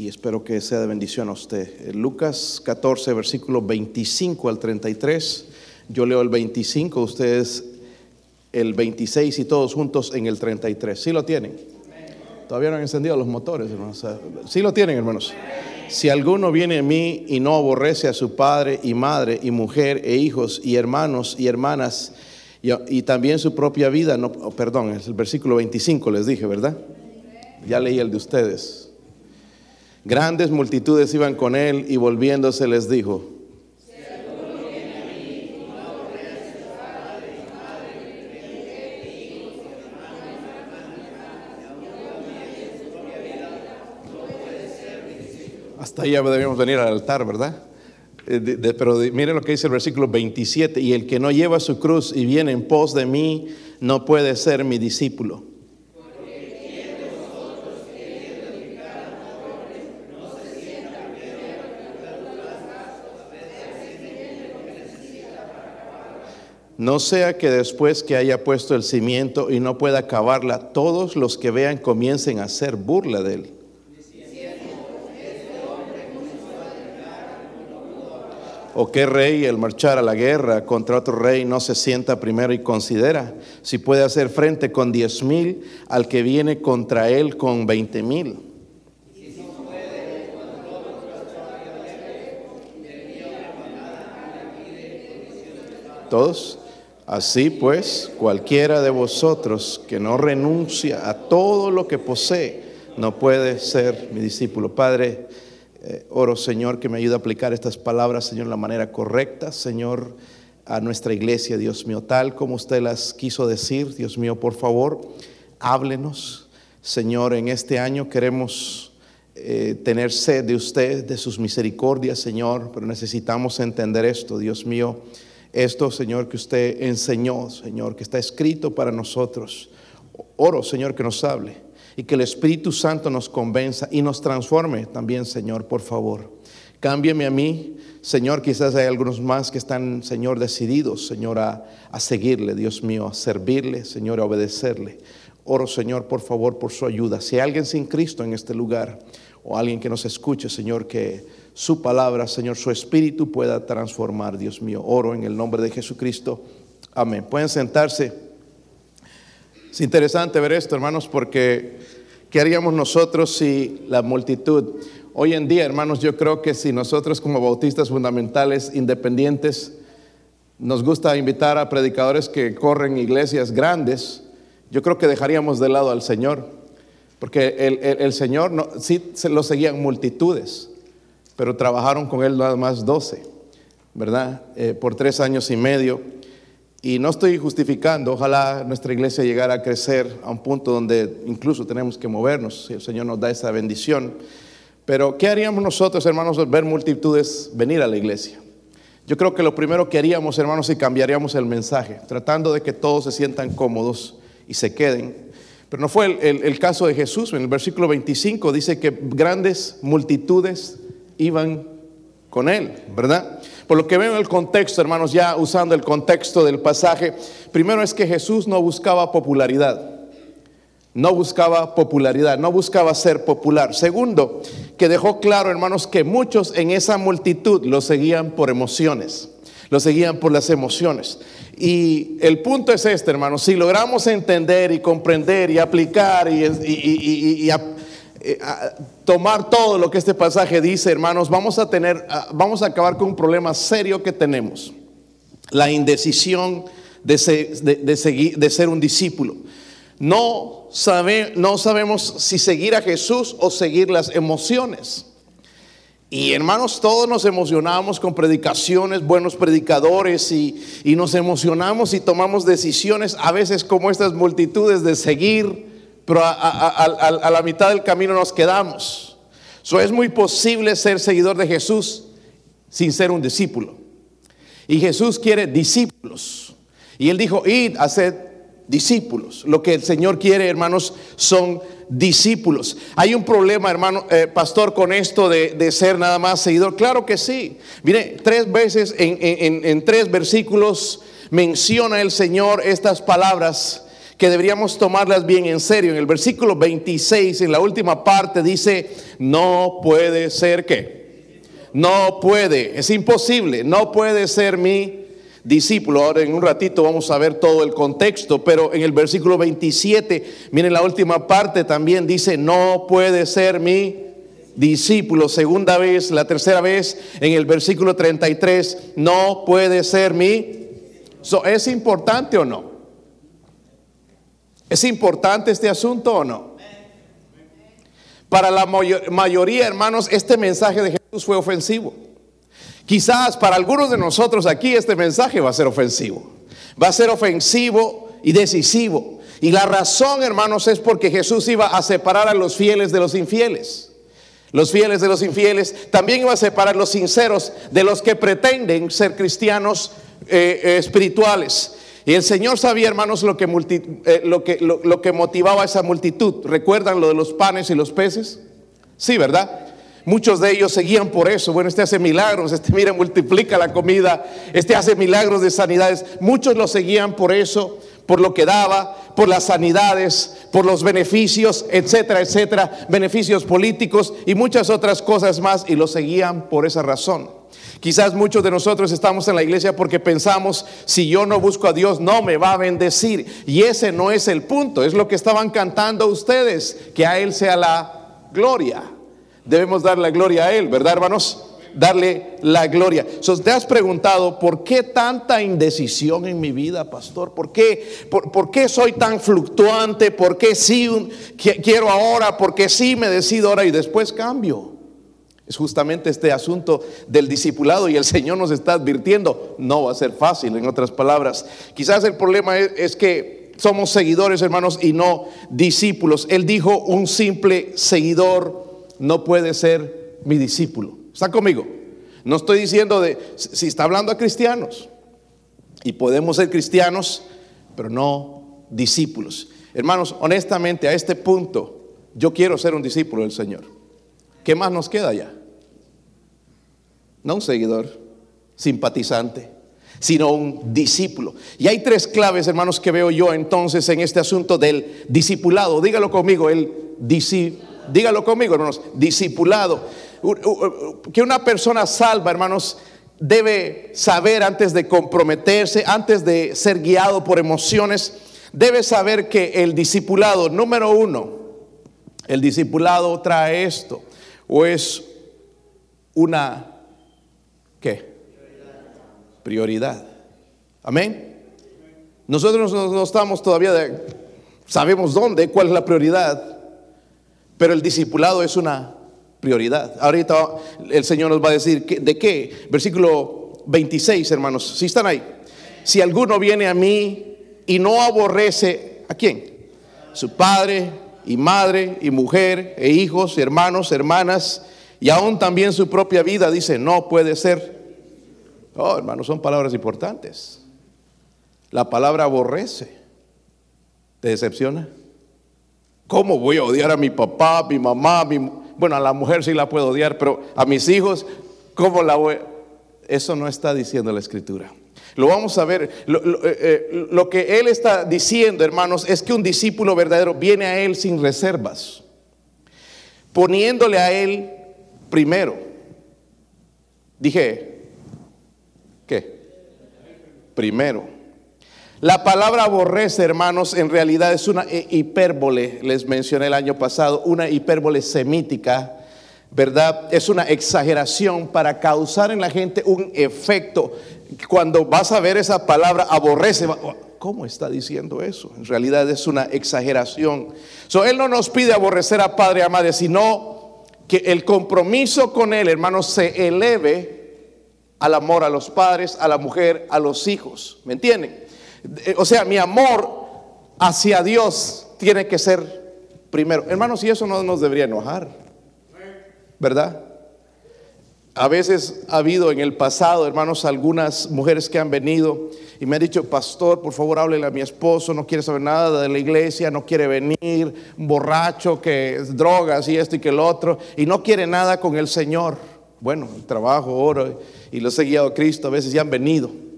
y espero que sea de bendición a usted. Lucas 14, versículo 25 al 33. Yo leo el 25, ustedes el 26 y todos juntos en el 33. ¿Sí lo tienen? Todavía no han encendido los motores, hermanos. ¿Sí lo tienen, hermanos? Si alguno viene a mí y no aborrece a su padre y madre y mujer e hijos y hermanos y hermanas y, también su propia vida, no, perdón, es el versículo 25 les dije, ¿verdad? Ya leí el de ustedes. Grandes multitudes iban con él y volviéndose les dijo, Hasta ahí ya debemos venir al altar, ¿verdad? Eh, pero miren lo que dice el versículo 27, y el que no lleva su cruz y viene en pos de mí, no puede ser mi discípulo. No sea que después que haya puesto el cimiento y no pueda acabarla, todos los que vean comiencen a hacer burla de él. ¿O qué rey el marchar a la guerra contra otro rey no se sienta primero y considera si puede hacer frente con diez mil al que viene contra él con veinte mil? Todos. Así pues, cualquiera de vosotros que no renuncia a todo lo que posee, no puede ser mi discípulo. Padre, eh, oro, Señor, que me ayude a aplicar estas palabras, Señor, de la manera correcta, Señor, a nuestra iglesia, Dios mío, tal como usted las quiso decir, Dios mío, por favor, háblenos, Señor, en este año queremos eh, tener sed de usted, de sus misericordias, Señor, pero necesitamos entender esto, Dios mío, esto, Señor, que usted enseñó, Señor, que está escrito para nosotros. Oro, Señor, que nos hable y que el Espíritu Santo nos convenza y nos transforme también, Señor, por favor. Cámbiame a mí, Señor, quizás hay algunos más que están, Señor, decididos, Señor, a, seguirle, Dios mío, a servirle, Señor, a obedecerle. Oro, Señor, por favor, por su ayuda. Si hay alguien sin Cristo en este lugar o alguien que nos escuche, Señor, que su palabra, Señor, su espíritu pueda transformar, Dios mío. Oro en el nombre de Jesucristo. Amén. Pueden sentarse. Es interesante ver esto, hermanos, porque ¿qué haríamos nosotros si la multitud... Hoy en día, hermanos, yo creo que si nosotros como bautistas fundamentales independientes nos gusta invitar a predicadores que corren iglesias grandes, yo creo que dejaríamos de lado al Señor, porque el, Señor sí lo seguían multitudes, pero trabajaron con Él nada más doce, ¿verdad? Eh, por tres años y medio. Y no estoy justificando, ojalá nuestra iglesia llegara a crecer a un punto donde incluso tenemos que movernos, si el Señor nos da esa bendición. Pero, ¿qué haríamos nosotros, hermanos, al ver multitudes venir a la iglesia? Yo creo que lo primero que haríamos, hermanos, es cambiaríamos el mensaje, tratando de que todos se sientan cómodos y se queden. Pero no fue el caso de Jesús. En el versículo 25 dice que grandes multitudes iban con él, ¿verdad? Por lo que veo en el contexto, hermanos, ya usando el contexto del pasaje, primero es que Jesús no buscaba popularidad. No buscaba popularidad, no buscaba ser popular. Segundo, que dejó claro, hermanos, que muchos en esa multitud lo seguían por emociones, lo seguían por las emociones. Y el punto es este, hermanos, si logramos entender y comprender y aplicar y, y, y, eh, tomar todo lo que este pasaje dice, hermanos, vamos a tener, vamos a acabar con un problema serio que tenemos. La indecisión de ser, un discípulo. No, no sabemos si seguir a Jesús o seguir las emociones. Y hermanos, todos nos emocionamos con predicaciones, buenos predicadores, y, nos emocionamos y tomamos decisiones, a veces como estas multitudes de seguir pero a, la mitad del camino nos quedamos. So, es muy posible ser seguidor de Jesús sin ser un discípulo. Y Jesús quiere discípulos. Y él dijo, id a ser discípulos. Lo que el Señor quiere, hermanos, son discípulos. Hay un problema, hermano, eh, pastor, con esto de, ser nada más seguidor. Claro que sí. Mire, tres veces en tres versículos menciona el Señor estas palabras que deberíamos tomarlas bien en serio. En el versículo 26, en la última parte, dice, no puede ser que. No puede, es imposible, no puede ser mi discípulo. Ahora en un ratito vamos a ver todo el contexto, pero en el versículo 27, miren la última parte también dice, no puede ser mi discípulo. Segunda vez, la tercera vez, en el versículo 33, no puede ser mi. ¿Es importante o no? ¿Es importante este asunto o no? Para la mayoría, hermanos, este mensaje de Jesús fue ofensivo. Quizás para algunos de nosotros aquí este mensaje va a ser ofensivo. Va a ser ofensivo y decisivo. Y la razón, hermanos, es porque Jesús iba a separar a los fieles de los infieles los fieles de los infieles, también iba a separar los sinceros de los que pretenden ser cristianos eh, eh, espirituales. Y el Señor sabía, hermanos, lo que, eh, lo, que, lo, que motivaba a esa multitud. ¿Recuerdan lo de los panes y los peces? Sí, ¿verdad? Muchos de ellos seguían por eso. Bueno, este hace milagros, este mira, multiplica la comida, este hace milagros de sanidades. Muchos lo seguían por eso por lo que daba, por las sanidades, por los beneficios, etcétera, etcétera, beneficios políticos y muchas otras cosas más y lo seguían por esa razón. Quizás muchos de nosotros estamos en la iglesia porque pensamos, si yo no busco a Dios, no me va a bendecir. Y ese no es el punto, es lo que estaban cantando ustedes, que a Él sea la gloria. Debemos dar la gloria a Él, ¿verdad, hermanos? darle la gloria. te has preguntado, ¿por qué tanta indecisión en mi vida, pastor? ¿Por qué, por, qué soy tan fluctuante? ¿Por qué sí quiero ahora? ¿Por qué sí me decido ahora y después cambio? Es justamente este asunto del discipulado y el Señor nos está advirtiendo, no va a ser fácil, en otras palabras. Quizás el problema es que somos seguidores, hermanos, y no discípulos. Él dijo, un simple seguidor no puede ser mi discípulo. ¿Está conmigo? No estoy diciendo de, si está hablando a cristianos, y podemos ser cristianos, pero no discípulos. Hermanos, honestamente, a este punto, yo quiero ser un discípulo del Señor. ¿Qué más nos queda ya? No un seguidor, simpatizante, sino un discípulo. Y hay tres claves, hermanos, que veo yo entonces en este asunto del discipulado. Dígalo conmigo, el dígalo conmigo, hermanos, discipulado que una persona salva, hermanos, debe saber antes de comprometerse, antes de ser guiado por emociones, debe saber que el discipulado, número uno, el discipulado trae esto, o es una, ¿qué? Prioridad. Amén. Nosotros no, estamos todavía de, sabemos dónde, cuál es la prioridad, pero el discipulado es una prioridad. Ahorita el Señor nos va a decir de qué. Versículo 26, hermanos, si están ahí. Si alguno viene a mí y no aborrece, ¿a quién? Su padre y madre y mujer e hijos, hermanos, hermanas, y aún también su propia vida, dice, no puede ser. Oh, hermanos, son palabras importantes. La palabra aborrece. ¿Te decepciona? ¿Cómo voy a odiar a mi papá, mi mamá, mi, bueno, a la mujer sí la puedo odiar, pero a mis hijos, ¿cómo la voy? Eso no está diciendo la escritura. Lo vamos a ver. Lo, eh, eh, lo, que él está diciendo, hermanos, es que un discípulo verdadero viene a él sin reservas, poniéndole a él primero. Dije, ¿qué? Primero. La palabra aborrece, hermanos, en realidad es una hipérbole, les mencioné el año pasado, una hipérbole semítica, ¿verdad? Es una exageración para causar en la gente un efecto. Cuando vas a ver esa palabra aborrece, ¿cómo está diciendo eso? En realidad es una exageración. So, él no nos pide aborrecer a padre y a madre, sino que el compromiso con él, hermanos, se eleve al amor a los padres, a la mujer, a los hijos. ¿Me entienden? Eh, o sea, mi amor hacia Dios tiene que ser primero. Hermanos, y eso no nos debería enojar, ¿verdad? A veces ha habido en el pasado, hermanos, algunas mujeres que han venido y me han dicho, pastor, por favor háblele a mi esposo, no quiere saber nada de la iglesia, no quiere venir, borracho, que es drogas y esto y que el otro, y no quiere nada con el Señor. Bueno, trabajo, oro y los he guiado a Cristo, a veces ya han venido.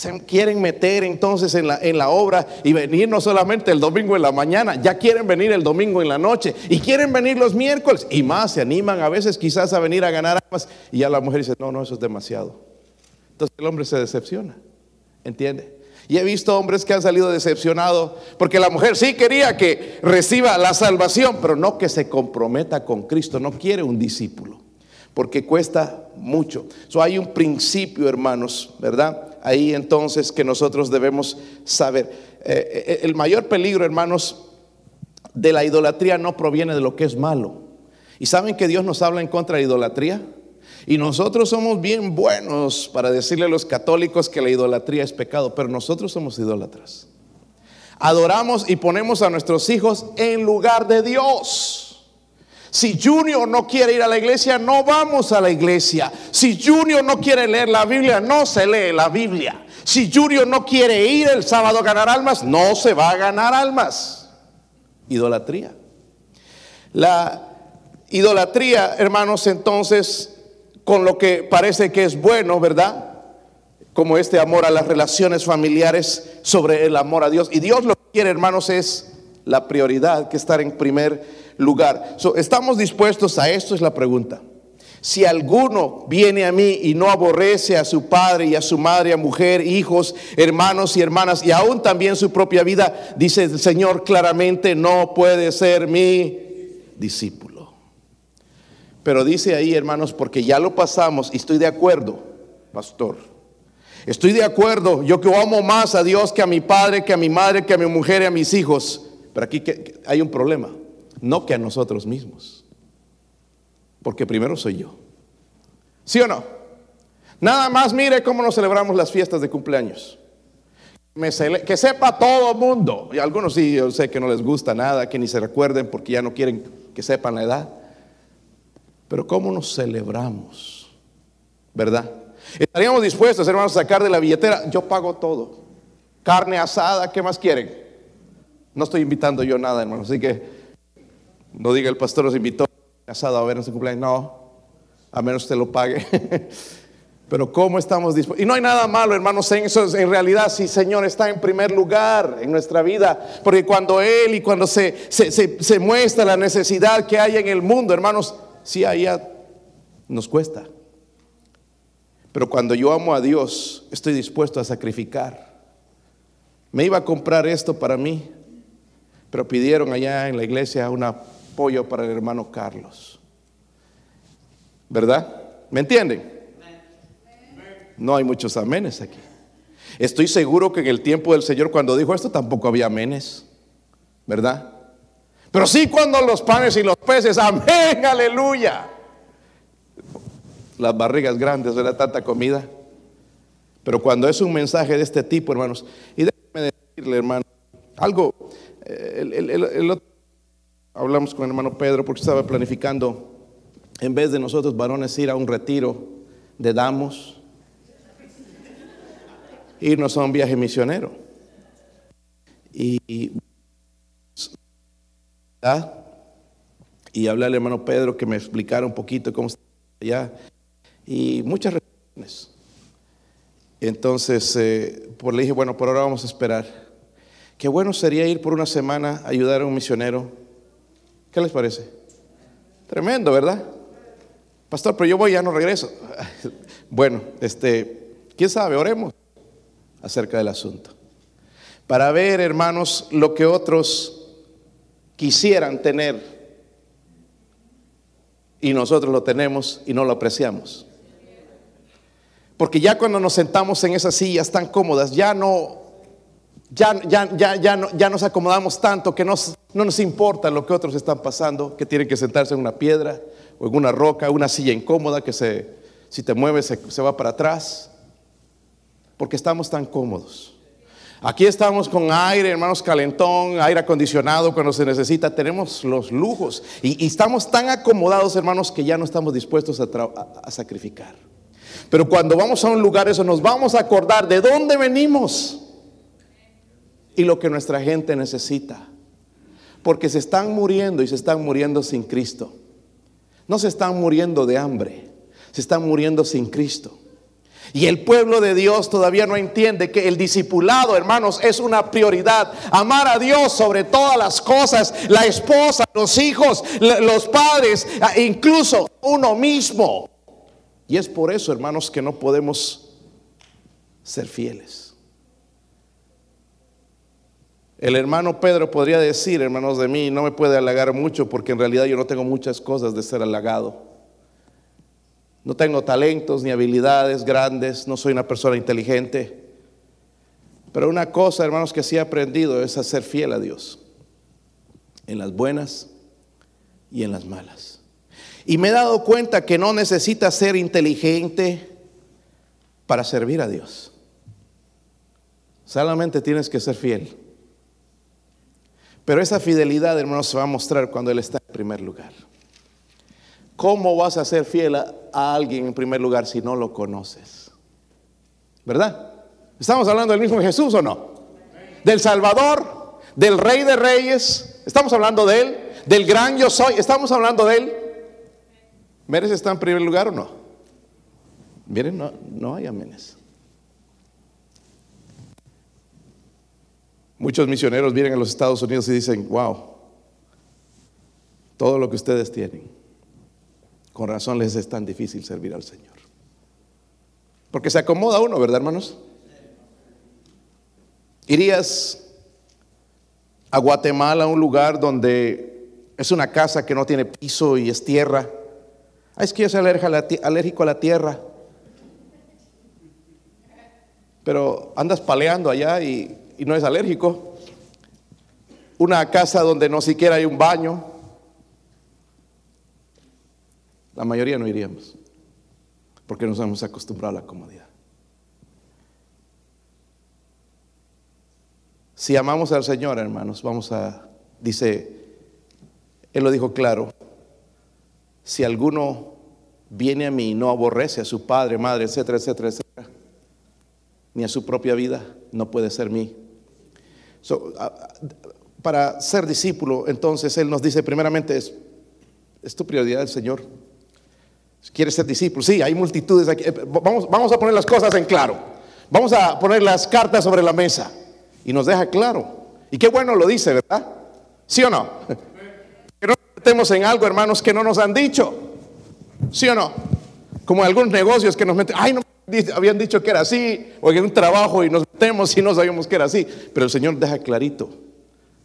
Se quieren meter entonces en la, obra y venir no solamente el domingo en la mañana, ya quieren venir el domingo en la noche y quieren venir los miércoles y más, se animan a veces quizás a venir a ganar almas y ya la mujer dice, no, no, eso es demasiado. Entonces el hombre se decepciona, ¿entiende? Y he visto hombres que han salido decepcionados porque la mujer sí quería que reciba la salvación, pero no que se comprometa con Cristo, no quiere un discípulo, porque cuesta mucho. So, hay un principio, hermanos, ¿verdad? Ahí entonces que nosotros debemos saber. Eh, eh, el mayor peligro, hermanos, de la idolatría no proviene de lo que es malo. ¿Y saben que Dios nos habla en contra de la idolatría? Y nosotros somos bien buenos para decirle a los católicos que la idolatría es pecado, pero nosotros somos idólatras. Adoramos y ponemos a nuestros hijos en lugar de Dios. Si Junior no quiere ir a la iglesia, no vamos a la iglesia. Si Junior no quiere leer la Biblia, no se lee la Biblia. Si Junior no quiere ir el sábado a ganar almas, no se va a ganar almas. Idolatría. La idolatría, hermanos, entonces, con lo que parece que es bueno, ¿verdad? Como este amor a las relaciones familiares sobre el amor a Dios. Y Dios lo que quiere, hermanos, es la prioridad, que estar en primer lugar. ¿Estamos dispuestos a esto? Es la pregunta. Si alguno viene a mí y no aborrece a su padre y a su madre, a mujer, hijos, hermanos y hermanas, y aún también su propia vida, dice el Señor claramente, no puede ser mi discípulo. Pero dice ahí, hermanos, porque ya lo pasamos y estoy de acuerdo, pastor. Estoy de acuerdo, yo que amo más a Dios que a mi padre, que a mi madre, que a mi mujer y a mis hijos. Pero aquí hay un problema no que a nosotros mismos. Porque primero soy yo. ¿Sí o no? Nada más mire cómo nos celebramos las fiestas de cumpleaños. que sepa todo mundo. Y algunos sí, yo sé que no les gusta nada, que ni se recuerden porque ya no quieren que sepan la edad. Pero ¿cómo nos celebramos? ¿Verdad? Estaríamos dispuestos, hermanos, a sacar de la billetera. Yo pago todo. Carne asada, ¿qué más quieren? No estoy invitando yo nada, hermanos. Así que no diga el pastor nos invitó casado a ver en cumpleaños. No, a menos que lo pague. Pero ¿cómo estamos dispuestos? Y no hay nada malo, hermanos, en eso. En realidad, sí, Señor está en primer lugar en nuestra vida. Porque cuando Él y cuando se, se, muestra la necesidad que hay en el mundo, hermanos, sí, ahí nos cuesta. Pero cuando yo amo a Dios, estoy dispuesto a sacrificar. Me iba a comprar esto para mí, pero pidieron allá en la iglesia una apoyo para el hermano Carlos. ¿Verdad? ¿Me entienden? No hay muchos amenes aquí. Estoy seguro que en el tiempo del Señor cuando dijo esto tampoco había amenes. ¿Verdad? Pero sí cuando los panes y los peces, amén, aleluya. Las barrigas grandes, de Tanta comida. Pero cuando es un mensaje de este tipo, hermanos, y déjeme decirle, hermano, algo, eh, el otro hablamos con el hermano Pedro porque estaba planificando, en vez de nosotros varones ir a un retiro de damos, irnos a un viaje misionero. Y, y hablé al hermano Pedro que me explicara un poquito cómo está allá. Y muchas reuniones. Entonces, eh, pues le dije, bueno, por ahora vamos a esperar. Qué bueno sería ir por una semana a ayudar a un misionero ¿Qué les parece? Tremendo, ¿verdad? Pastor, pero yo voy, ya no regreso. Bueno, este, quién sabe, oremos acerca del asunto. Para ver, hermanos, lo que otros quisieran tener y nosotros lo tenemos y no lo apreciamos. Porque ya cuando nos sentamos en esas sillas tan cómodas, ya no ya, ya, ya, nos acomodamos tanto que no nos importa lo que otros están pasando, que tienen que sentarse en una piedra o en una roca, una silla incómoda que se, si te mueves se, va para atrás, porque estamos tan cómodos. Aquí estamos con aire, hermanos, calentón, aire acondicionado cuando se necesita, tenemos los lujos y, estamos tan acomodados, hermanos, que ya no estamos dispuestos a, sacrificar. Pero cuando vamos a un lugar, eso nos vamos a acordar de dónde venimos y lo que nuestra gente necesita. Porque se están muriendo y se están muriendo sin Cristo. No se están muriendo de hambre, se están muriendo sin Cristo. Y el pueblo de Dios todavía no entiende que el discipulado, hermanos, es una prioridad. Amar a Dios sobre todas las cosas, la esposa, los hijos, los padres, incluso uno mismo. Y es por eso, hermanos, que no podemos ser fieles. El hermano Pedro podría decir, hermanos de mí, no me puede halagar mucho porque en realidad yo no tengo muchas cosas de ser halagado. No tengo talentos ni habilidades grandes, no soy una persona inteligente. Pero una cosa, hermanos, que sí he aprendido es a ser fiel a Dios. En las buenas y en las malas. Y me he dado cuenta que no necesitas ser inteligente para servir a Dios. Solamente tienes que ser fiel. Pero esa fidelidad, hermanos, se va a mostrar cuando Él está en primer lugar. ¿Cómo vas a ser fiel a, alguien en primer lugar si no lo conoces? ¿Verdad? ¿Estamos hablando del mismo Jesús o no? Del Salvador, del Rey de Reyes. Estamos hablando de Él, del gran yo soy. Estamos hablando de Él. ¿Merece está en primer lugar o no? Miren, no, no hay amenes. Muchos misioneros vienen a los Estados Unidos y dicen, wow, todo lo que ustedes tienen con razón les es tan difícil servir al Señor. Porque se acomoda uno, ¿verdad, hermanos? Irías a Guatemala, un lugar donde es una casa que no tiene piso y es tierra. Ah, es que yo soy alérgico a la tierra. Pero andas paleando allá y, y no es alérgico. Una casa donde no siquiera hay un baño, La mayoría no iríamos, porque nos hemos acostumbrado a la comodidad. Si amamos al Señor, hermanos, vamos a, dice, Él lo dijo claro, si alguno viene a mí y no aborrece a su padre, madre, etcétera, etcétera, etcétera, ni a su propia vida, no puede ser mí. Para ser discípulo, entonces Él nos dice, primeramente, es, es tu prioridad el Señor. ¿Quieres ser discípulo? Sí, hay multitudes aquí. Eh, vamos, vamos a poner las cosas en claro. Vamos a poner las cartas sobre la mesa. Y nos deja claro. Y qué bueno lo dice, ¿verdad? ¿Sí o no? Que no metemos en algo, hermanos, que no nos han dicho. ¿Sí o no? Como algunos negocios que nos meten. Ay, no habían dicho que era así. O en un trabajo y nos metemos y no sabíamos que era así. Pero el Señor deja clarito.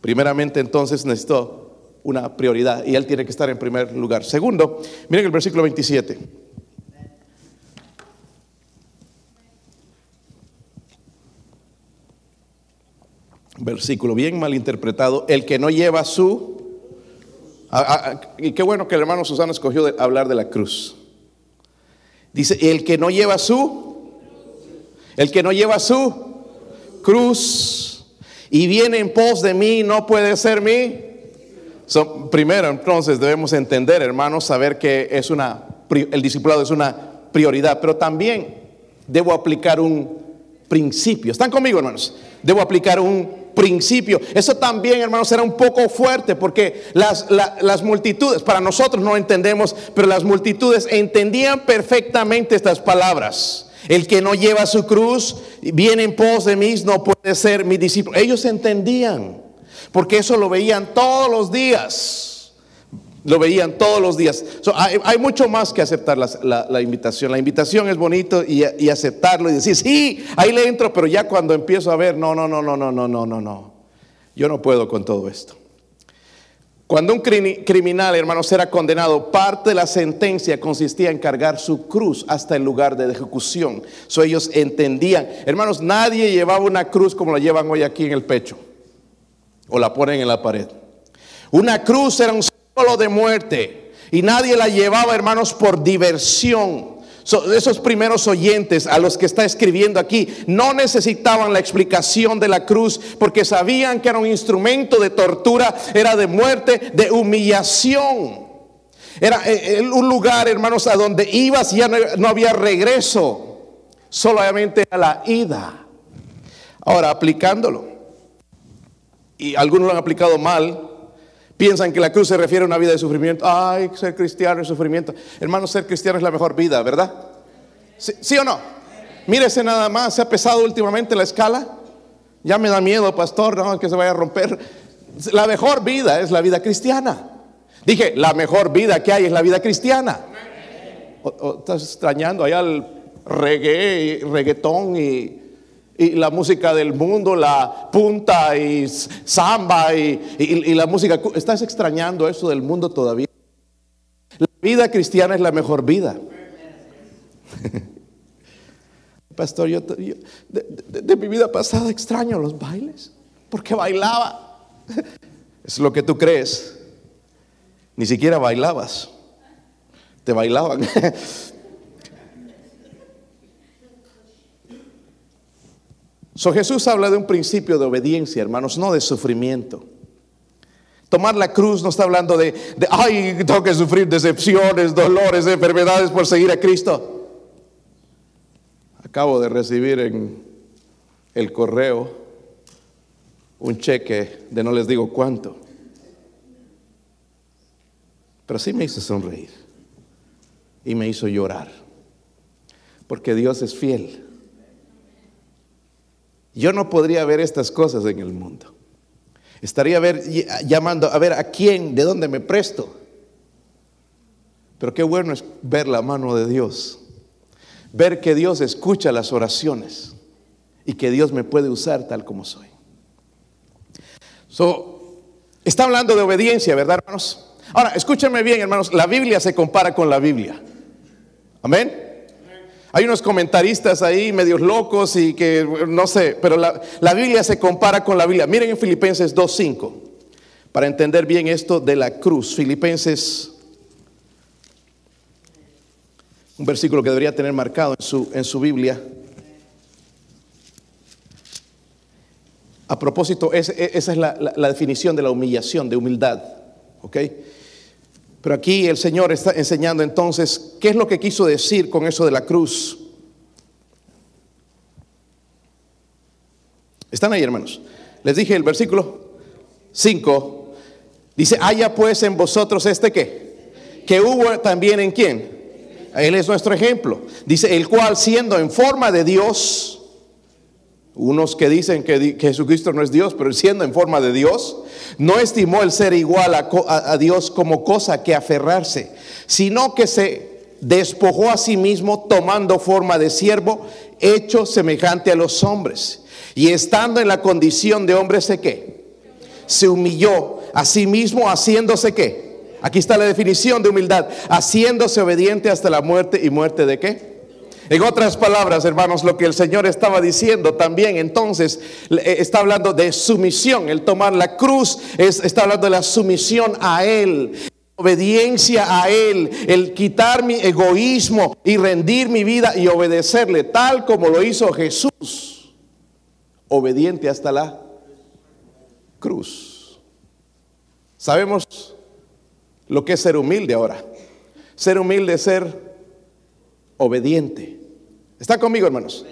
Primeramente, entonces necesito una prioridad y Él tiene que estar en primer lugar. Segundo, miren el versículo 27. Versículo bien mal interpretado. El que no lleva su... y qué bueno que el hermano Susana escogió hablar de la cruz. Dice, el que no lleva su... El que no lleva su cruz y viene en pos de mí no puede ser mí primero, entonces, debemos entender, hermanos, saber que es una, el discipulado es una prioridad, pero también debo aplicar un principio. ¿Están conmigo, hermanos? Debo aplicar un principio. Eso también, hermanos, era un poco fuerte porque las, las multitudes, para nosotros no entendemos, pero las multitudes entendían perfectamente estas palabras. El que no lleva su cruz, viene en pos de mí, no puede ser mi discípulo. Ellos entendían porque eso lo veían todos los días. Lo veían todos los días. hay, mucho más que aceptar la, invitación. La invitación es bonito y, y, aceptarlo y decir, sí, ahí le entro, pero ya cuando empiezo a ver, no, no, no, no, no, no, no, no, no. Yo no puedo con todo esto. Cuando un criminal, hermanos, era condenado, parte de la sentencia consistía en cargar su cruz hasta el lugar de ejecución. So, ellos entendían, hermanos, nadie llevaba una cruz como la llevan hoy aquí en el pecho o la ponen en la pared. Una cruz era un símbolo de muerte y nadie la llevaba, hermanos, por diversión. esos primeros oyentes a los que está escribiendo aquí no necesitaban la explicación de la cruz porque sabían que era un instrumento de tortura, era de muerte, de humillación. Era eh, un lugar, hermanos, a donde ibas y ya no había regreso, solamente a la ida. Ahora, aplicándolo y algunos lo han aplicado mal, piensan que la cruz se refiere a una vida de sufrimiento. Ay, ser cristiano es sufrimiento. Hermano, ser cristiano es la mejor vida, ¿verdad? ¿Sí, o no? Mírese nada más, se ha pesado últimamente la escala. Ya me da miedo, pastor, no, que se vaya a romper. La mejor vida es la vida cristiana. Dije, la mejor vida que hay es la vida cristiana. Estás extrañando allá el reggae, reggaetón y, y, la música del mundo, la punta y samba y, la música. ¿Estás extrañando eso del mundo todavía? La vida cristiana es la mejor vida. Pastor, yo, de, mi vida pasada extraño los bailes, porque bailaba. Es lo que tú crees. Ni siquiera bailabas. Te bailaban. So Jesús habla de un principio de obediencia, hermanos, no de sufrimiento. Tomar la cruz no está hablando de, de, ay, tengo que sufrir decepciones, dolores, enfermedades por seguir a Cristo. Acabo de recibir en el correo un cheque de no les digo cuánto. Pero sí me hizo sonreír y me hizo llorar. Porque Dios es fiel. Yo no podría ver estas cosas en el mundo. Estaría ver, llamando a ver a quién, de dónde me presto. Pero qué bueno es ver la mano de Dios ver que Dios escucha las oraciones y que Dios me puede usar tal como soy. So, está hablando de obediencia, ¿verdad, hermanos? Ahora, escúchenme bien, hermanos, la Biblia se compara con la Biblia. Amén. Hay unos comentaristas ahí medios locos y que no sé, pero la, la Biblia se compara con la Biblia. Miren en Filipenses 2.5, para entender bien esto de la cruz. Filipenses un versículo que debería tener marcado en su, en su Biblia. A propósito, esa es la, definición de la humillación, de humildad. ¿Ok? Pero aquí el Señor está enseñando entonces qué es lo que quiso decir con eso de la cruz. ¿Están ahí, hermanos? Les dije el versículo 5. Dice, haya pues en vosotros este qué. Que hubo también en quién él es nuestro ejemplo. Dice, el cual siendo en forma de Dios, unos que dicen que, Jesucristo no es Dios, pero siendo en forma de Dios, no estimó el ser igual a, a Dios como cosa que aferrarse, sino que se despojó a sí mismo tomando forma de siervo, hecho semejante a los hombres. Y estando en la condición de hombre, ¿se qué? Se humilló a sí mismo haciéndose qué? Aquí está la definición de humildad, haciéndose obediente hasta la muerte y muerte de qué? En otras palabras, hermanos, lo que el Señor estaba diciendo también entonces eh, está hablando de sumisión. El tomar la cruz está hablando de la sumisión a Él, obediencia a Él, el quitar mi egoísmo y rendir mi vida y obedecerle, tal como lo hizo Jesús, obediente hasta la cruz. Sabemos lo que es ser humilde ahora. Ser humilde es ser obediente. ¿Está conmigo, hermanos?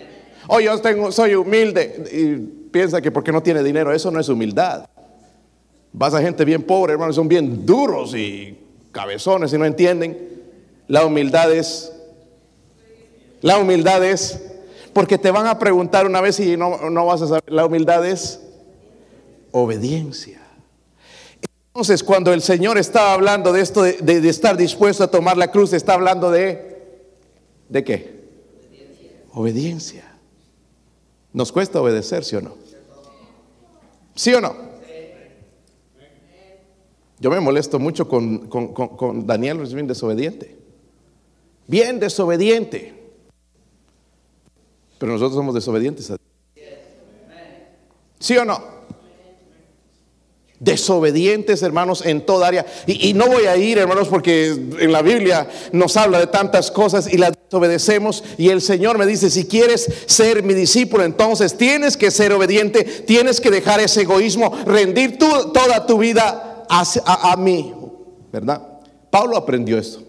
Oh, yo tengo, soy humilde y piensa que porque no tiene dinero, eso no es humildad. Vas a gente bien pobre, hermanos, son bien duros y cabezones y no entienden. La humildad es, la humildad es, porque te van a preguntar una vez y no, no vas a saber, la humildad es obediencia. Entonces, cuando el Señor está hablando de esto, de, estar dispuesto a tomar la cruz, está hablando de, ¿de qué? Obediencia. ¿Nos cuesta obedecer, sí o no? ¿Sí o no? Yo me molesto mucho con, con Daniel, es bien desobediente. Bien desobediente. Pero nosotros somos desobedientes a ¿Sí o no? desobedientes, hermanos, en toda área. Y, no voy a ir, hermanos, porque en la Biblia nos habla de tantas cosas y las desobedecemos. Y el Señor me dice, si quieres ser mi discípulo, entonces tienes que ser obediente, tienes que dejar ese egoísmo, rendir toda tu vida a, mí, ¿verdad? Pablo aprendió esto.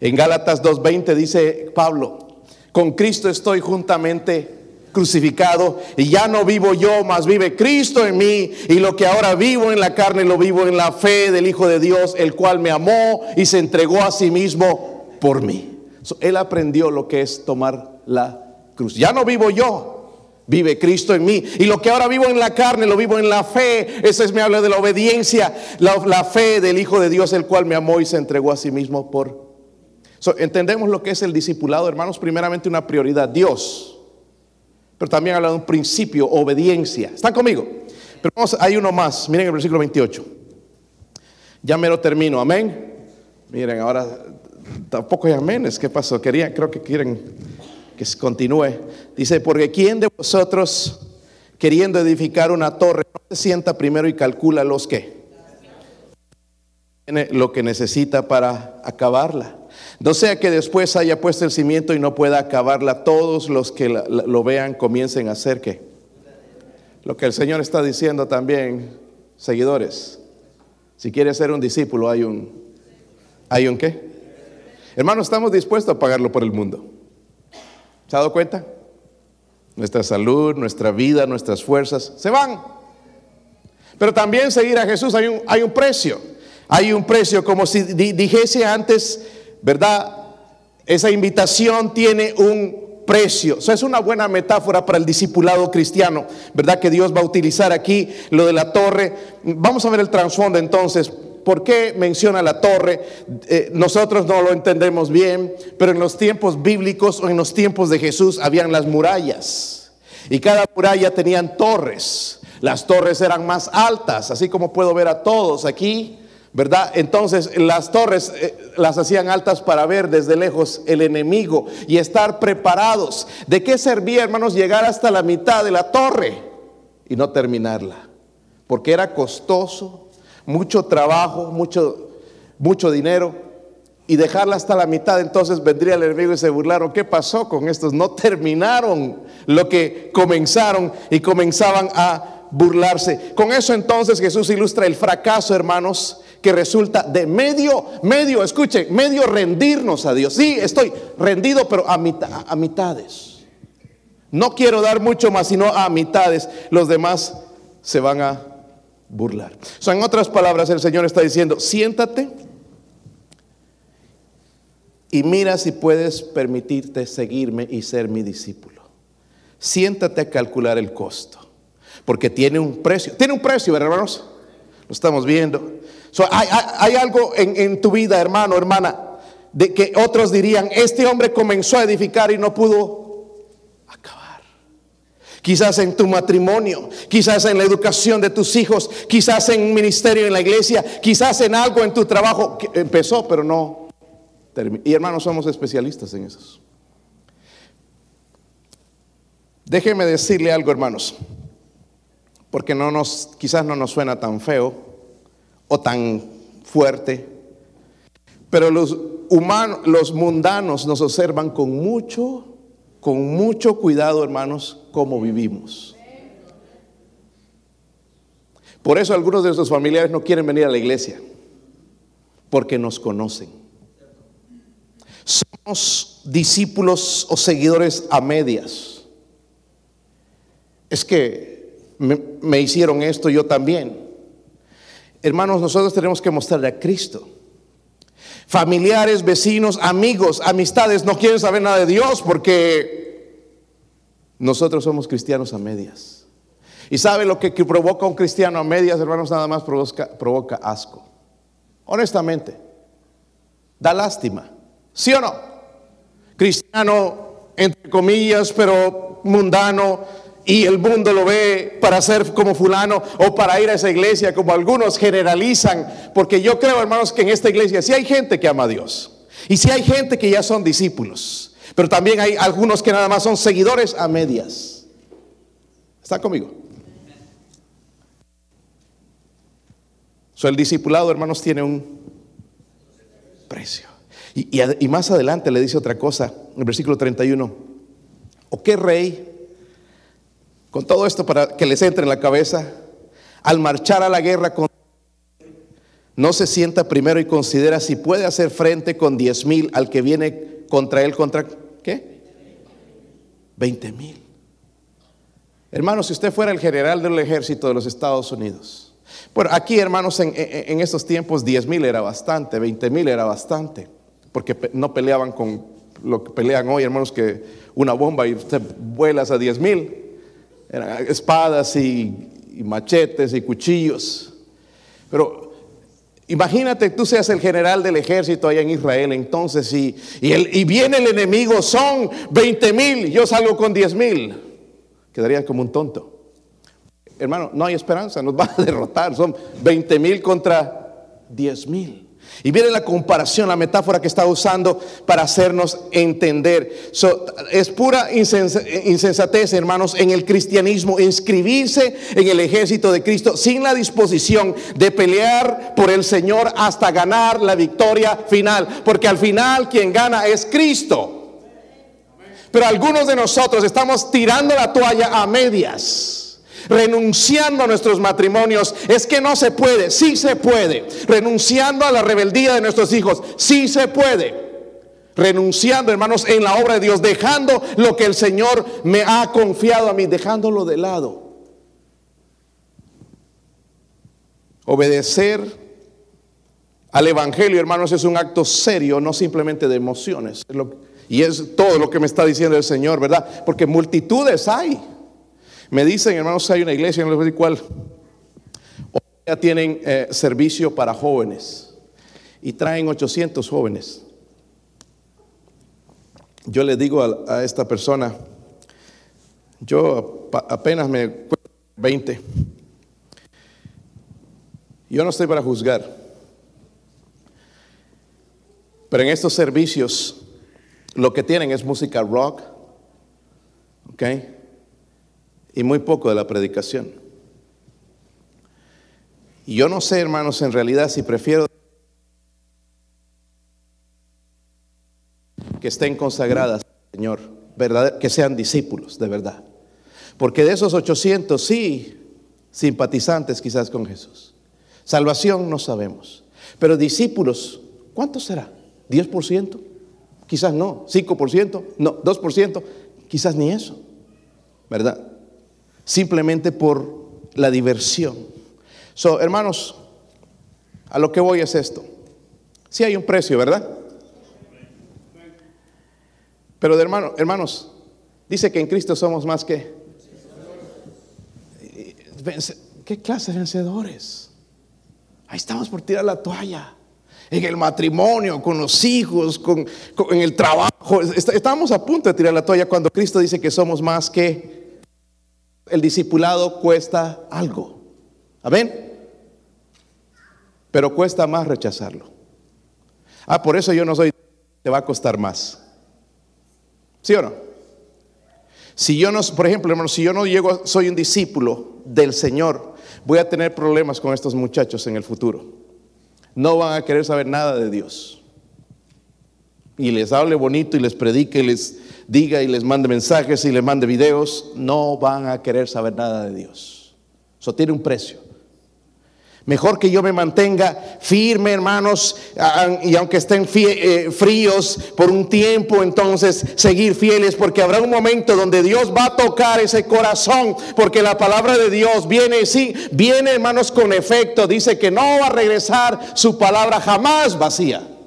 En Gálatas 2.20 dice Pablo, con Cristo estoy juntamente crucificado y ya no vivo yo, más vive Cristo en mí y lo que ahora vivo en la carne lo vivo en la fe del Hijo de Dios, el cual me amó y se entregó a sí mismo por mí. Él aprendió lo que es tomar la cruz. Ya no vivo yo, Vive Cristo en mí. Y lo que ahora vivo en la carne, lo vivo en la fe. Eso es, me habla de la obediencia, la, fe del Hijo de Dios, el cual me amó y se entregó a sí mismo por... entendemos lo que es el discipulado, hermanos. Primeramente una prioridad, Dios. Pero también habla de un principio, obediencia. ¿Están conmigo? Pero vamos, hay uno más. Miren el versículo 28. Ya me lo termino. Amén. Miren, ahora tampoco hay aménes. ¿Qué pasó? Querían, creo que quieren que continúe. Dice, porque ¿quién de vosotros queriendo edificar una torre no se sienta primero y calcula los que? Lo que necesita para acabarla. No sea que después haya puesto el cimiento y no pueda acabarla. Todos los que lo vean comiencen a hacer que. Lo que el Señor está diciendo también, seguidores. Si quieres ser un discípulo, hay un, ¿hay un qué? Hermano, estamos dispuestos a pagarlo por el mundo. ¿Se ha dado cuenta? Nuestra salud, nuestra vida, nuestras fuerzas se van. Pero también seguir a Jesús hay un, hay un precio. Hay un precio, como si dijese antes, ¿verdad? Esa invitación tiene un precio. Eso es una buena metáfora para el discipulado cristiano, ¿verdad? Que Dios va a utilizar aquí lo de la torre. Vamos a ver el trasfondo entonces. ¿Por qué menciona la torre? Eh, nosotros no lo entendemos bien, pero en los tiempos bíblicos o en los tiempos de Jesús habían las murallas. Y cada muralla tenían torres. Las torres eran más altas, así como puedo ver a todos aquí, ¿verdad? Entonces las torres eh, las hacían altas para ver desde lejos el enemigo y estar preparados. ¿De qué servía, hermanos, llegar hasta la mitad de la torre y no terminarla? Porque era costoso, mucho trabajo, mucho, mucho dinero y dejarla hasta la mitad, entonces vendría el enemigo y se burlaron. ¿Qué pasó con estos? No terminaron lo que comenzaron y comenzaban a burlarse. Con eso entonces Jesús ilustra el fracaso, hermanos, que resulta de medio, medio, escuchen, medio rendirnos a Dios. Sí, estoy rendido, pero a, mitad, a mitades. No quiero dar mucho más, sino a mitades. Los demás se van a burlar. O en otras palabras, el Señor está diciendo, siéntate y mira si puedes permitirte seguirme y ser mi discípulo. Siéntate a calcular el costo, porque tiene un precio. Tiene un precio, hermanos? Lo estamos viendo. hay, algo en, en tu vida, hermano, hermana, de que otros dirían, este hombre comenzó a edificar y no pudo quizás en tu matrimonio, quizás en la educación de tus hijos, quizás en un ministerio en la iglesia, quizás en algo en tu trabajo empezó pero no terminó. Y hermanos, somos especialistas en eso. Déjeme decirle algo, hermanos, porque no nos, quizás no nos suena tan feo o tan fuerte, pero los humanos, los mundanos nos observan con mucho con mucho cuidado, hermanos, cómo vivimos. Por eso algunos de nuestros familiares no quieren venir a la iglesia, porque nos conocen. Somos discípulos o seguidores a medias. Es que me, hicieron esto, yo también. Hermanos, nosotros tenemos que mostrarle a Cristo. Familiares, vecinos, amigos, amistades no quieren saber nada de Dios porque nosotros somos cristianos a medias. ¿Y sabe lo que provoca un cristiano a medias, hermanos? Nada más provoca, provoca asco. Honestamente, da lástima. ¿Sí o no? Cristiano, entre comillas, pero mundano, y el mundo lo ve para ser como fulano o para ir a esa iglesia, como algunos generalizan, porque yo creo, hermanos, que en esta iglesia sí hay gente que ama a Dios y sí hay gente que ya son discípulos, pero también hay algunos que nada más son seguidores a medias. ¿Están conmigo? So, el discipulado, hermanos, tiene un precio. Y, más adelante le dice otra cosa, en el versículo 31. ¿O qué rey con todo esto para que les entre en la cabeza, al marchar a la guerra con no se sienta primero y considera si puede hacer frente con 10 mil al que viene contra él, contra ¿qué? 20 mil. Hermanos, si usted fuera el general del ejército de los Estados Unidos, bueno, aquí hermanos, en, estos tiempos 10 mil era bastante, 20 mil era bastante, porque no peleaban con lo que pelean hoy, hermanos, que una bomba y te vuelas a 10 mil. Espadas y, machetes y cuchillos. Pero imagínate tú seas el general del ejército allá en Israel entonces y, y, y viene el enemigo, son 20 mil, yo salgo con 10 mil. Quedarían como un tonto. Hermano, no hay esperanza, nos va a derrotar. Son 20 mil contra 10 mil. Y viene la comparación, la metáfora que está usando para hacernos entender. es pura insensatez, hermanos, en el cristianismo, inscribirse en el ejército de Cristo sin la disposición de pelear por el Señor hasta ganar la victoria final. Porque al final quien gana es Cristo. Pero algunos de nosotros estamos tirando la toalla a medias renunciando a nuestros matrimonios. Es que no se puede, sí se puede. Renunciando a la rebeldía de nuestros hijos, sí se puede. Renunciando, hermanos, en la obra de Dios, dejando lo que el Señor me ha confiado a mí, dejándolo de lado. Obedecer al Evangelio, hermanos, es un acto serio, no simplemente de emociones. y es todo lo que me está diciendo el Señor, ¿verdad? Porque multitudes hay. Me dicen, hermanos, hay una iglesia, en el cual ya tienen eh, servicio para jóvenes y traen 800 jóvenes. Yo le digo a, esta persona, yo apenas me 20. Yo no estoy para juzgar. Pero en estos servicios lo que tienen es música rock, ¿ok? Y muy poco de la predicación. Y yo no sé, hermanos, en realidad si prefiero que estén consagradas, Señor, que sean discípulos, de verdad. Porque de esos 800, sí, simpatizantes quizás con Jesús. Salvación no sabemos. Pero discípulos, ¿cuántos será? ¿10%? Quizás no. ¿5%? No. ¿2%? Quizás ni eso. ¿Verdad? Simplemente por la diversión. So, hermanos, a lo que voy es esto. Sí hay un precio, ¿verdad? Pero hermano, hermanos, dice que en Cristo somos más que ¿Qué clase de vencedores? Ahí estamos por tirar la toalla. En el matrimonio, con los hijos, con, en el trabajo. Estamos a punto de tirar la toalla cuando Cristo dice que somos más que el discipulado cuesta algo. Amén. Pero cuesta más rechazarlo. Ah, por eso yo no soy, te va a costar más. ¿Sí o no? Si yo no, por ejemplo, hermano, si yo no llego, soy un discípulo del Señor, voy a tener problemas con estos muchachos en el futuro. No van a querer saber nada de Dios. Y les hable bonito y les predique y les diga y les mande mensajes y les mande videos, no van a querer saber nada de Dios. Eso tiene un precio. Mejor que yo me mantenga firme, hermanos, y aunque estén eh, fríos por un tiempo, entonces seguir fieles, porque habrá un momento donde Dios va a tocar ese corazón, porque la palabra de Dios viene, sí, viene, hermanos, con efecto. Dice que no va a regresar su palabra jamás vacía.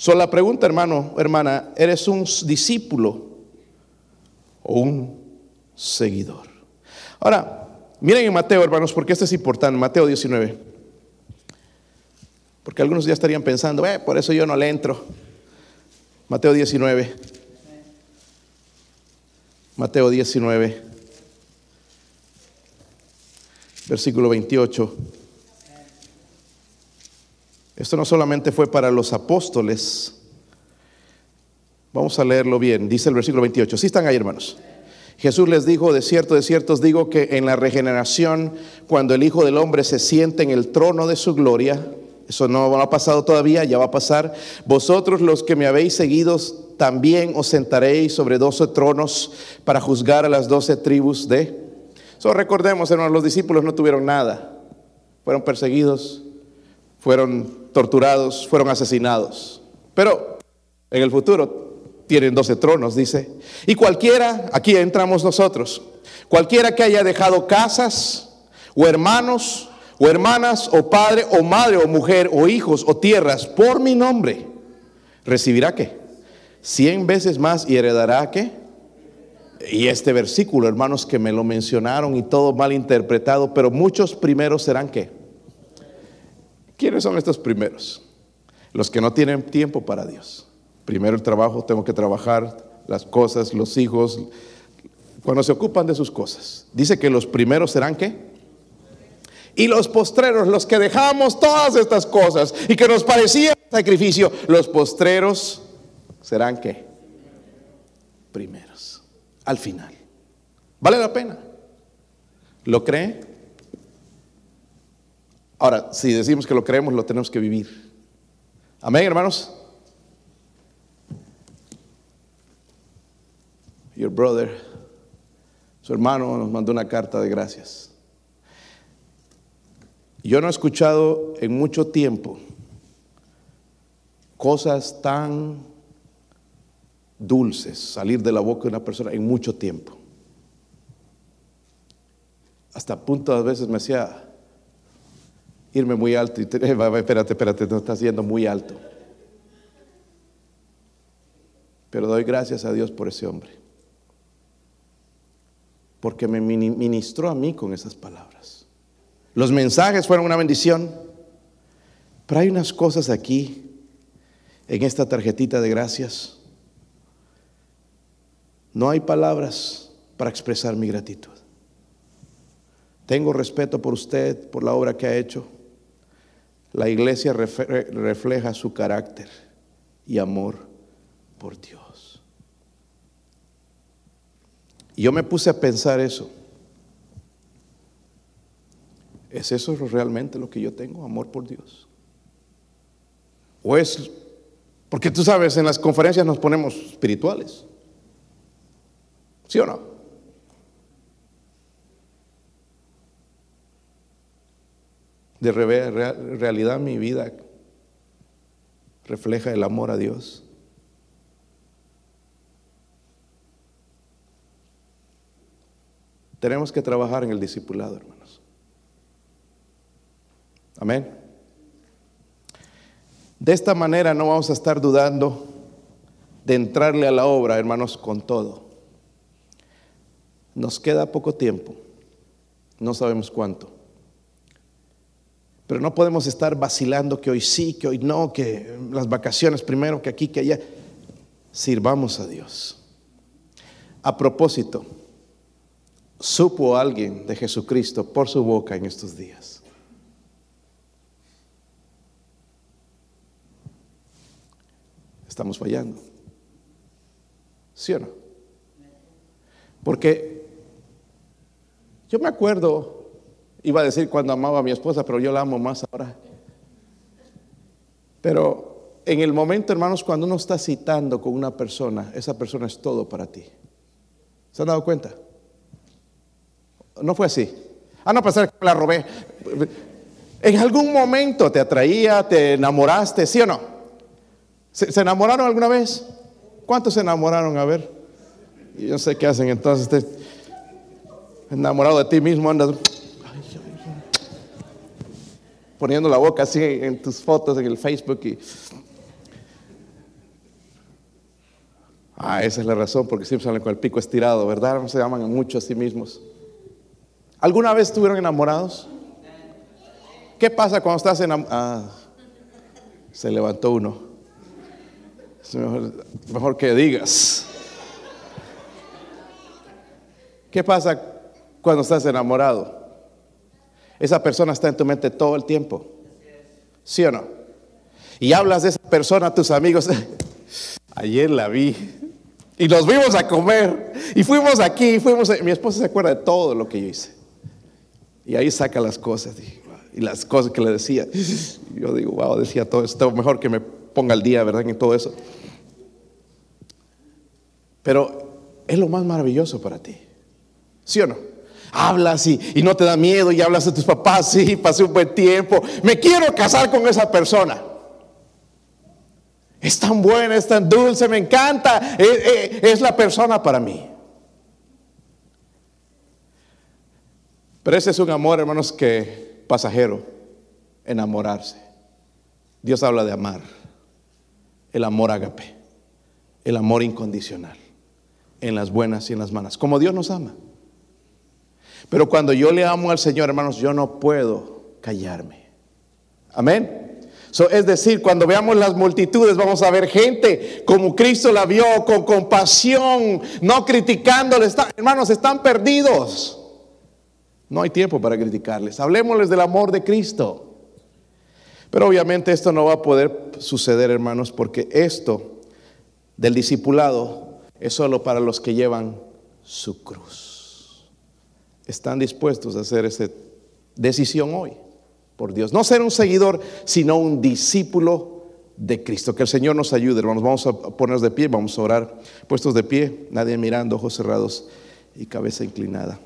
So, la pregunta, hermano, hermana, ¿eres un discípulo o un seguidor? Ahora, miren en Mateo, hermanos, porque esto es importante, Mateo 19. Porque algunos ya estarían pensando, eh, por eso yo no le entro. Mateo 19. Mateo 19. Versículo 28. Esto no solamente fue para los apóstoles. Vamos a leerlo bien. Dice el versículo 28. ¿Sí están ahí, hermanos? Jesús les dijo, de cierto, de cierto os digo que en la regeneración, cuando el Hijo del Hombre se siente en el trono de su gloria, eso no ha pasado todavía, ya va a pasar, vosotros los que me habéis seguido, también os sentaréis sobre doce tronos para juzgar a las doce tribus de... So, recordemos, hermanos, los discípulos no tuvieron nada, fueron perseguidos, fueron torturados, fueron asesinados. Pero en el futuro tienen doce tronos, dice. Y cualquiera, aquí entramos nosotros, cualquiera que haya dejado casas o hermanos o hermanas o padre o madre o mujer o hijos o tierras por mi nombre, recibirá qué? Cien veces más y heredará qué? Y este versículo, hermanos, que me lo mencionaron y todo mal interpretado, pero muchos primeros serán qué? ¿Quiénes son estos primeros? Los que no tienen tiempo para Dios. Primero el trabajo, tengo que trabajar, las cosas, los hijos, cuando se ocupan de sus cosas. Dice que los primeros serán qué? Y los postreros, los que dejamos todas estas cosas y que nos parecía sacrificio, los postreros serán qué? Primeros, al final. ¿Vale la pena? ¿Lo cree? Ahora, si decimos que lo creemos, lo tenemos que vivir. Amén, hermanos. Your brother, su hermano nos mandó una carta de gracias. Yo no he escuchado en mucho tiempo cosas tan dulces salir de la boca de una persona en mucho tiempo. Hasta a punto a veces me hacía irme muy alto y te, espérate, espérate, no estás yendo muy alto. Pero doy gracias a Dios por ese hombre. Porque me ministró a mí con esas palabras. Los mensajes fueron una bendición. Pero hay unas cosas aquí, en esta tarjetita de gracias. No hay palabras para expresar mi gratitud. Tengo respeto por usted, por la obra que ha hecho. La iglesia refleja su carácter y amor por Dios. Y yo me puse a pensar eso. ¿Es eso realmente lo que yo tengo, amor por Dios? ¿O es, porque tú sabes, en las conferencias nos ponemos espirituales? ¿Sí o no? De realidad mi vida refleja el amor a Dios. Tenemos que trabajar en el discipulado, hermanos. Amén. De esta manera no vamos a estar dudando de entrarle a la obra, hermanos, con todo. Nos queda poco tiempo, no sabemos cuánto. Pero no podemos estar vacilando que hoy sí, que hoy no, que las vacaciones primero, que aquí, que allá. Sirvamos a Dios. A propósito, supo alguien de Jesucristo por su boca en estos días. Estamos fallando. ¿Sí o no? Porque yo me acuerdo Iba a decir cuando amaba a mi esposa, pero yo la amo más ahora. Pero en el momento, hermanos, cuando uno está citando con una persona, esa persona es todo para ti. ¿Se han dado cuenta? No fue así. Ah, no, pensar que la robé. En algún momento te atraía, te enamoraste, ¿sí o no? ¿Se, enamoraron alguna vez? ¿Cuántos se enamoraron? A ver. Yo sé qué hacen entonces. enamorado de ti mismo, andas poniendo la boca así en tus fotos en el Facebook y... Ah, esa es la razón, porque siempre salen con el pico estirado, ¿verdad? No se aman mucho a sí mismos. ¿Alguna vez estuvieron enamorados? ¿Qué pasa cuando estás enamorado? Ah, se levantó uno. Mejor, mejor que digas. ¿Qué pasa cuando estás enamorado? Esa persona está en tu mente todo el tiempo. ¿Sí o no? Y hablas de esa persona a tus amigos. Ayer la vi. Y nos vimos a comer. Y fuimos aquí. fuimos Mi esposa se acuerda de todo lo que yo hice. Y ahí saca las cosas. Y las cosas que le decía. Yo digo, wow, decía todo esto. Mejor que me ponga al día, ¿verdad? En todo eso. Pero es lo más maravilloso para ti. ¿Sí o no? Hablas y, no te da miedo y hablas de tus papás, sí, pasé un buen tiempo, me quiero casar con esa persona. Es tan buena, es tan dulce, me encanta, es, eh, es la persona para mí. Pero ese es un amor, hermanos, que pasajero, enamorarse. Dios habla de amar. el amor agape, el amor incondicional, en las buenas y en las malas, como Dios nos ama. Pero cuando yo le amo al Señor, hermanos, yo no puedo callarme. Amén. es decir, cuando veamos las multitudes, vamos a ver gente como Cristo la vio, con compasión, no criticándoles. hermanos, están perdidos. No hay tiempo para criticarles. Hablemosles del amor de Cristo. Pero obviamente esto no va a poder suceder, hermanos, porque esto del discipulado es solo para los que llevan su cruz. Están dispuestos a hacer esa decisión hoy, por Dios. No ser un seguidor, sino un discípulo de Cristo. Que el Señor nos ayude, hermanos. Vamos a ponernos de pie, vamos a orar, puestos de pie, nadie mirando, ojos cerrados y cabeza inclinada.